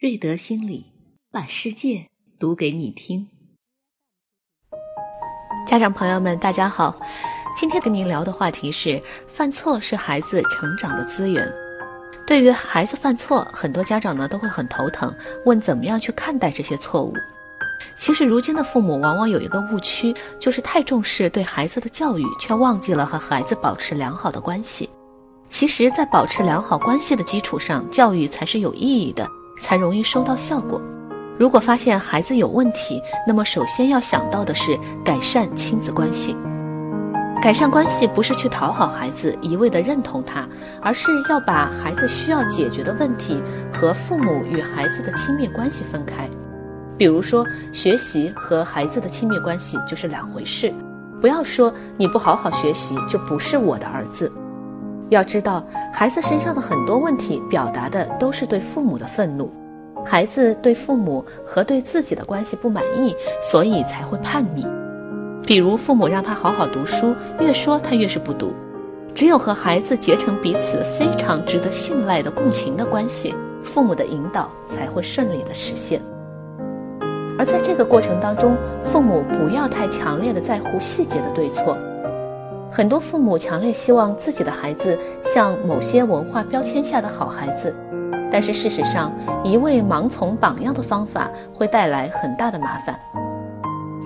瑞德心理把世界读给你听。家长朋友们，大家好，今天跟您聊的话题是：犯错是孩子成长的资源。对于孩子犯错，很多家长呢都会很头疼，问怎么样去看待这些错误。其实，如今的父母往往有一个误区，就是太重视对孩子的教育，却忘记了和孩子保持良好的关系。其实，在保持良好关系的基础上，教育才是有意义的。才容易收到效果。如果发现孩子有问题，那么首先要想到的是改善亲子关系。改善关系不是去讨好孩子，一味的认同他，而是要把孩子需要解决的问题和父母与孩子的亲密关系分开。比如说，学习和孩子的亲密关系就是两回事。不要说你不好好学习就不是我的儿子。要知道，孩子身上的很多问题表达的都是对父母的愤怒。孩子对父母和对自己的关系不满意，所以才会叛逆。比如，父母让他好好读书，越说他越是不读。只有和孩子结成彼此非常值得信赖的共情的关系，父母的引导才会顺利的实现。而在这个过程当中，父母不要太强烈的在乎细节的对错。很多父母强烈希望自己的孩子像某些文化标签下的好孩子，但是事实上，一味盲从榜样的方法会带来很大的麻烦。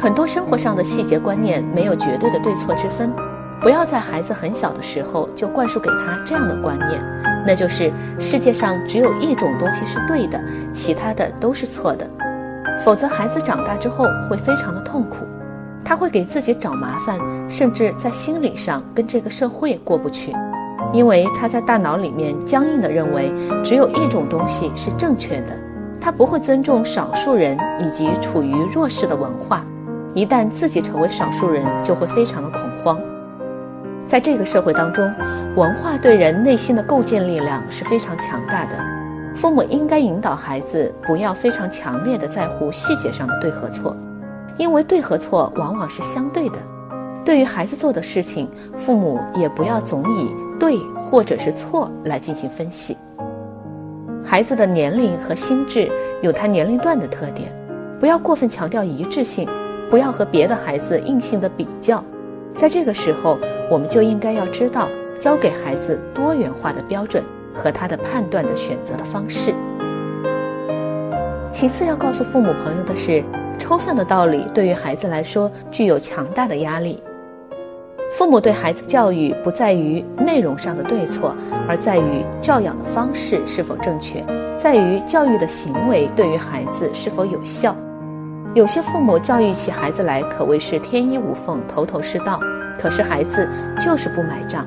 很多生活上的细节观念没有绝对的对错之分，不要在孩子很小的时候就灌输给他这样的观念，那就是世界上只有一种东西是对的，其他的都是错的，否则孩子长大之后会非常的痛苦。他会给自己找麻烦，甚至在心理上跟这个社会过不去，因为他在大脑里面僵硬地认为只有一种东西是正确的。他不会尊重少数人以及处于弱势的文化，一旦自己成为少数人，就会非常的恐慌。在这个社会当中，文化对人内心的构建力量是非常强大的。父母应该引导孩子不要非常强烈的在乎细节上的对和错。因为对和错往往是相对的，对于孩子做的事情，父母也不要总以对或者是错来进行分析。孩子的年龄和心智有他年龄段的特点，不要过分强调一致性，不要和别的孩子硬性的比较。在这个时候，我们就应该要知道教给孩子多元化的标准和他的判断的选择的方式。其次要告诉父母朋友的是。抽象的道理对于孩子来说具有强大的压力。父母对孩子教育不在于内容上的对错，而在于教养的方式是否正确，在于教育的行为对于孩子是否有效。有些父母教育起孩子来可谓是天衣无缝、头头是道，可是孩子就是不买账；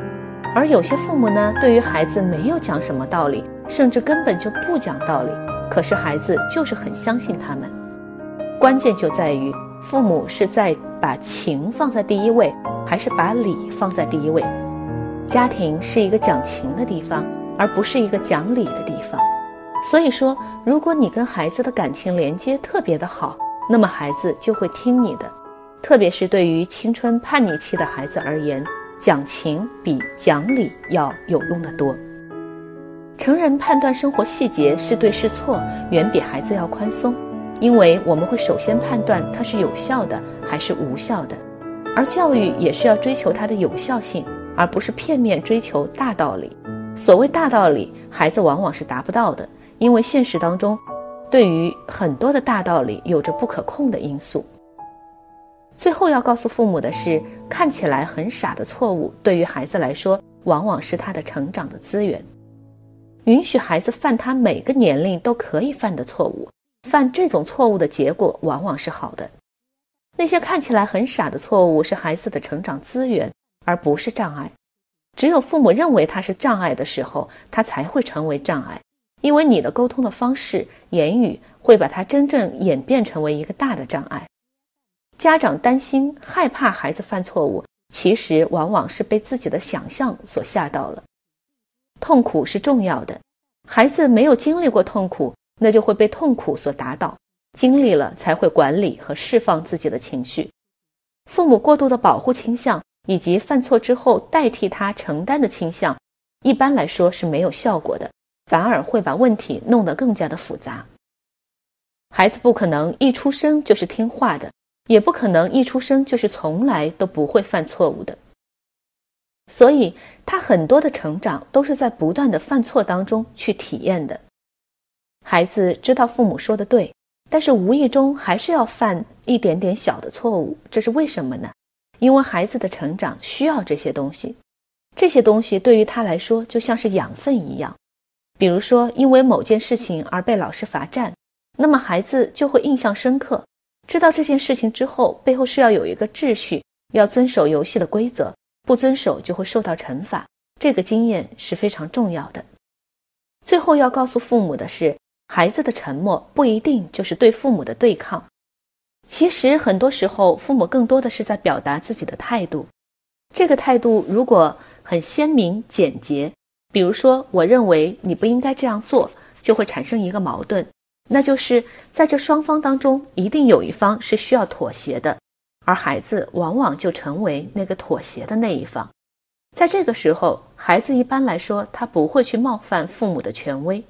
而有些父母呢，对于孩子没有讲什么道理，甚至根本就不讲道理，可是孩子就是很相信他们。关键就在于父母是在把情放在第一位，还是把理放在第一位。家庭是一个讲情的地方，而不是一个讲理的地方。所以说，如果你跟孩子的感情连接特别的好，那么孩子就会听你的。特别是对于青春叛逆期的孩子而言，讲情比讲理要有用的多。成人判断生活细节是对是错，远比孩子要宽松。因为我们会首先判断它是有效的还是无效的，而教育也是要追求它的有效性，而不是片面追求大道理。所谓大道理，孩子往往是达不到的，因为现实当中，对于很多的大道理有着不可控的因素。最后要告诉父母的是，看起来很傻的错误，对于孩子来说，往往是他的成长的资源。允许孩子犯他每个年龄都可以犯的错误。犯这种错误的结果往往是好的。那些看起来很傻的错误是孩子的成长资源，而不是障碍。只有父母认为它是障碍的时候，它才会成为障碍。因为你的沟通的方式、言语会把它真正演变成为一个大的障碍。家长担心、害怕孩子犯错误，其实往往是被自己的想象所吓到了。痛苦是重要的，孩子没有经历过痛苦。那就会被痛苦所打倒，经历了才会管理和释放自己的情绪。父母过度的保护倾向，以及犯错之后代替他承担的倾向，一般来说是没有效果的，反而会把问题弄得更加的复杂。孩子不可能一出生就是听话的，也不可能一出生就是从来都不会犯错误的。所以，他很多的成长都是在不断的犯错当中去体验的。孩子知道父母说的对，但是无意中还是要犯一点点小的错误，这是为什么呢？因为孩子的成长需要这些东西，这些东西对于他来说就像是养分一样。比如说，因为某件事情而被老师罚站，那么孩子就会印象深刻，知道这件事情之后背后是要有一个秩序，要遵守游戏的规则。不遵守就会受到惩罚，这个经验是非常重要的。最后要告诉父母的是，孩子的沉默不一定就是对父母的对抗。其实很多时候，父母更多的是在表达自己的态度。这个态度如果很鲜明简洁，比如说，我认为你不应该这样做，就会产生一个矛盾，那就是在这双方当中，一定有一方是需要妥协的。而孩子往往就成为那个妥协的那一方，在这个时候，孩子一般来说他不会去冒犯父母的权威，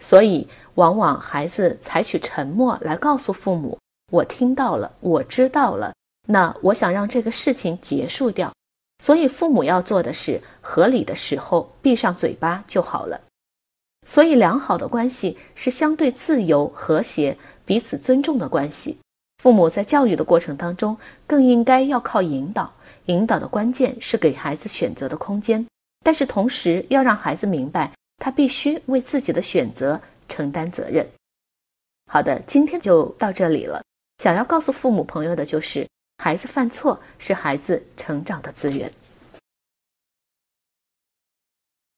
所以往往孩子采取沉默来告诉父母：“我听到了，我知道了。”那我想让这个事情结束掉，所以父母要做的是合理的时候闭上嘴巴就好了。所以良好的关系是相对自由、和谐、彼此尊重的关系。父母在教育的过程当中，更应该要靠引导。引导的关键是给孩子选择的空间，但是同时要让孩子明白，他必须为自己的选择承担责任。好的，今天就到这里了。想要告诉父母朋友的就是，孩子犯错是孩子成长的资源。